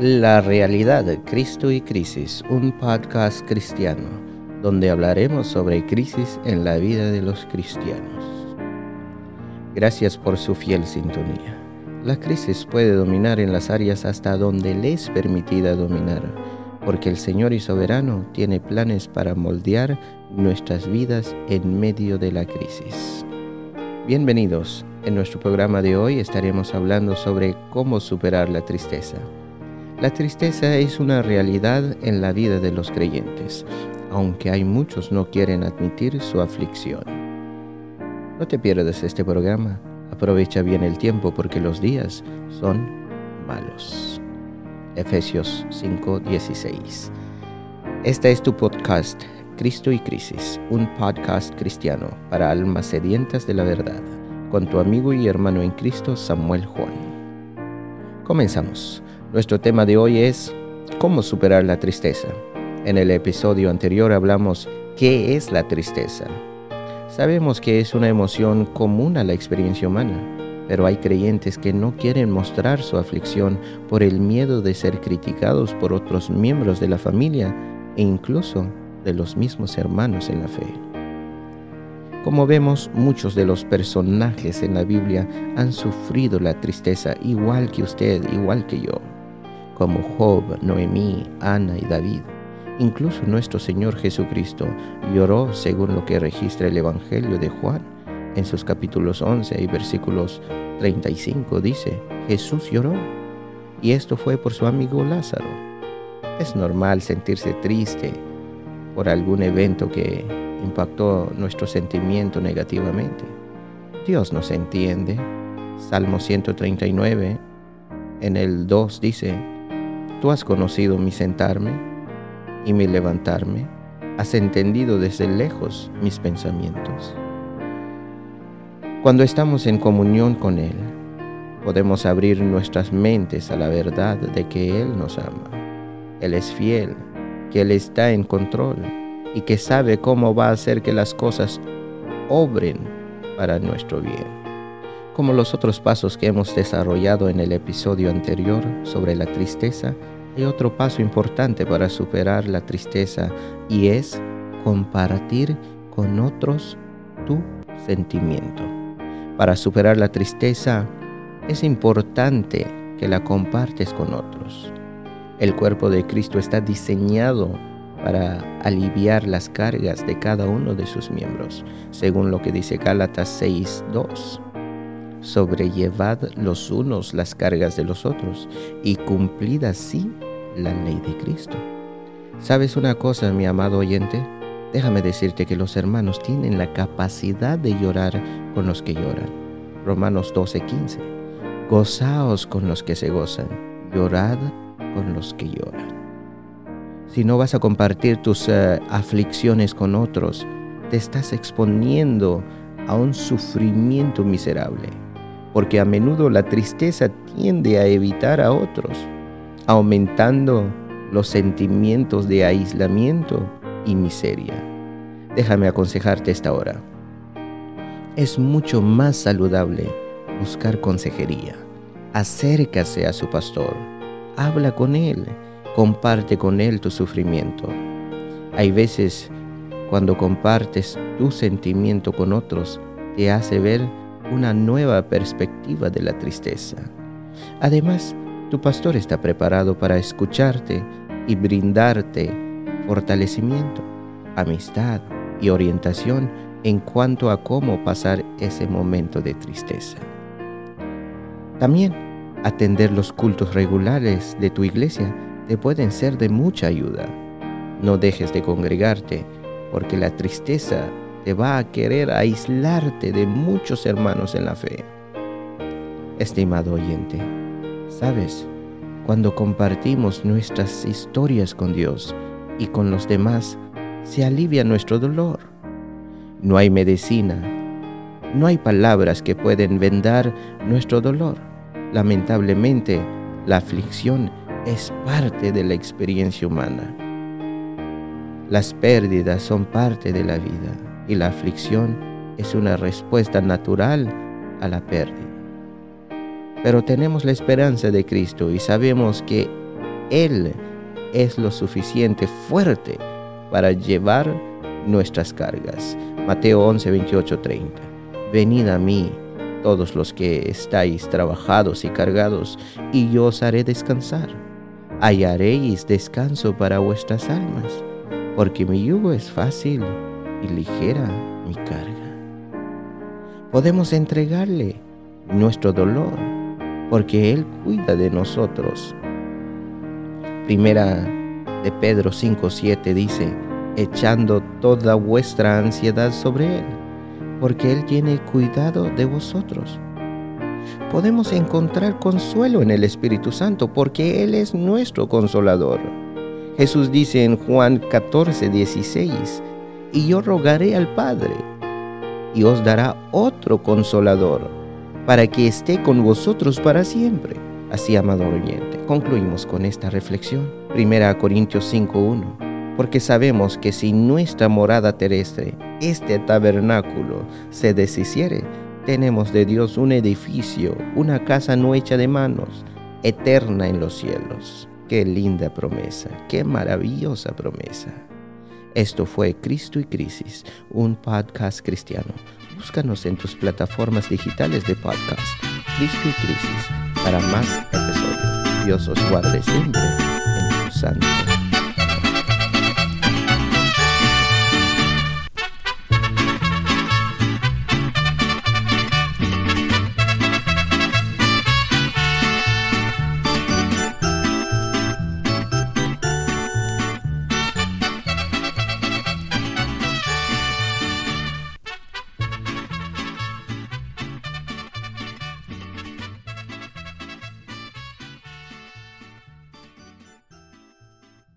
La realidad, Cristo y Crisis, un podcast cristiano, donde hablaremos sobre crisis en la vida de los cristianos. Gracias por su fiel sintonía. La crisis puede dominar en las áreas hasta donde le es permitida dominar, porque el Señor y Soberano tiene planes para moldear nuestras vidas en medio de la crisis. Bienvenidos. En nuestro programa de hoy estaremos hablando sobre cómo superar la tristeza. La tristeza es una realidad en la vida de los creyentes, aunque hay muchos no quieren admitir su aflicción. No te pierdas este programa, aprovecha bien el tiempo porque los días son malos. Efesios 5:16 Este es tu podcast, Cristo y Crisis, un podcast cristiano para almas sedientas de la verdad, con tu amigo y hermano en Cristo, Samuel Juan. Comenzamos. Nuestro tema de hoy es cómo superar la tristeza. En el episodio anterior hablamos qué es la tristeza. Sabemos que es una emoción común a la experiencia humana, pero hay creyentes que no quieren mostrar su aflicción por el miedo de ser criticados por otros miembros de la familia e incluso de los mismos hermanos en la fe. Como vemos, muchos de los personajes en la Biblia han sufrido la tristeza igual que usted, igual que yo como Job, Noemí, Ana y David. Incluso nuestro Señor Jesucristo lloró según lo que registra el Evangelio de Juan. En sus capítulos 11 y versículos 35 dice, Jesús lloró y esto fue por su amigo Lázaro. Es normal sentirse triste por algún evento que impactó nuestro sentimiento negativamente. Dios nos entiende. Salmo 139 en el 2 dice, Tú has conocido mi sentarme y mi levantarme, has entendido desde lejos mis pensamientos. Cuando estamos en comunión con Él, podemos abrir nuestras mentes a la verdad de que Él nos ama. Él es fiel, que Él está en control y que sabe cómo va a hacer que las cosas obren para nuestro bien. Como los otros pasos que hemos desarrollado en el episodio anterior sobre la tristeza, hay otro paso importante para superar la tristeza y es compartir con otros tu sentimiento. Para superar la tristeza es importante que la compartes con otros. El cuerpo de Cristo está diseñado para aliviar las cargas de cada uno de sus miembros, según lo que dice Gálatas 6.2 sobrellevad los unos las cargas de los otros y cumplid así la ley de Cristo. ¿Sabes una cosa, mi amado oyente? Déjame decirte que los hermanos tienen la capacidad de llorar con los que lloran. Romanos 12:15. Gozaos con los que se gozan, llorad con los que lloran. Si no vas a compartir tus eh, aflicciones con otros, te estás exponiendo a un sufrimiento miserable porque a menudo la tristeza tiende a evitar a otros, aumentando los sentimientos de aislamiento y miseria. Déjame aconsejarte esta hora. Es mucho más saludable buscar consejería. Acércase a su pastor, habla con él, comparte con él tu sufrimiento. Hay veces cuando compartes tu sentimiento con otros, te hace ver una nueva perspectiva de la tristeza. Además, tu pastor está preparado para escucharte y brindarte fortalecimiento, amistad y orientación en cuanto a cómo pasar ese momento de tristeza. También, atender los cultos regulares de tu iglesia te pueden ser de mucha ayuda. No dejes de congregarte, porque la tristeza te va a querer aislarte de muchos hermanos en la fe. Estimado oyente, sabes, cuando compartimos nuestras historias con Dios y con los demás, se alivia nuestro dolor. No hay medicina, no hay palabras que pueden vendar nuestro dolor. Lamentablemente, la aflicción es parte de la experiencia humana. Las pérdidas son parte de la vida y la aflicción es una respuesta natural a la pérdida. Pero tenemos la esperanza de Cristo y sabemos que Él es lo suficiente fuerte para llevar nuestras cargas. Mateo 11, 28, 30. Venid a mí, todos los que estáis trabajados y cargados, y yo os haré descansar. Hallaréis descanso para vuestras almas, porque mi yugo es fácil y ligera mi carga. Podemos entregarle nuestro dolor, porque Él cuida de nosotros. Primera de Pedro 5:7 dice, echando toda vuestra ansiedad sobre Él, porque Él tiene cuidado de vosotros. Podemos encontrar consuelo en el Espíritu Santo, porque Él es nuestro consolador. Jesús dice en Juan 14:16, y yo rogaré al Padre, y os dará otro consolador, para que esté con vosotros para siempre. Así, amado oyente, concluimos con esta reflexión. Primera Corintios 5.1. Porque sabemos que si nuestra morada terrestre, este tabernáculo, se deshiciere, tenemos de Dios un edificio, una casa no hecha de manos, eterna en los cielos. Qué linda promesa, qué maravillosa promesa. Esto fue Cristo y Crisis, un podcast cristiano. Búscanos en tus plataformas digitales de podcast, Cristo y Crisis, para más episodios. Dios os guarde siempre en su santo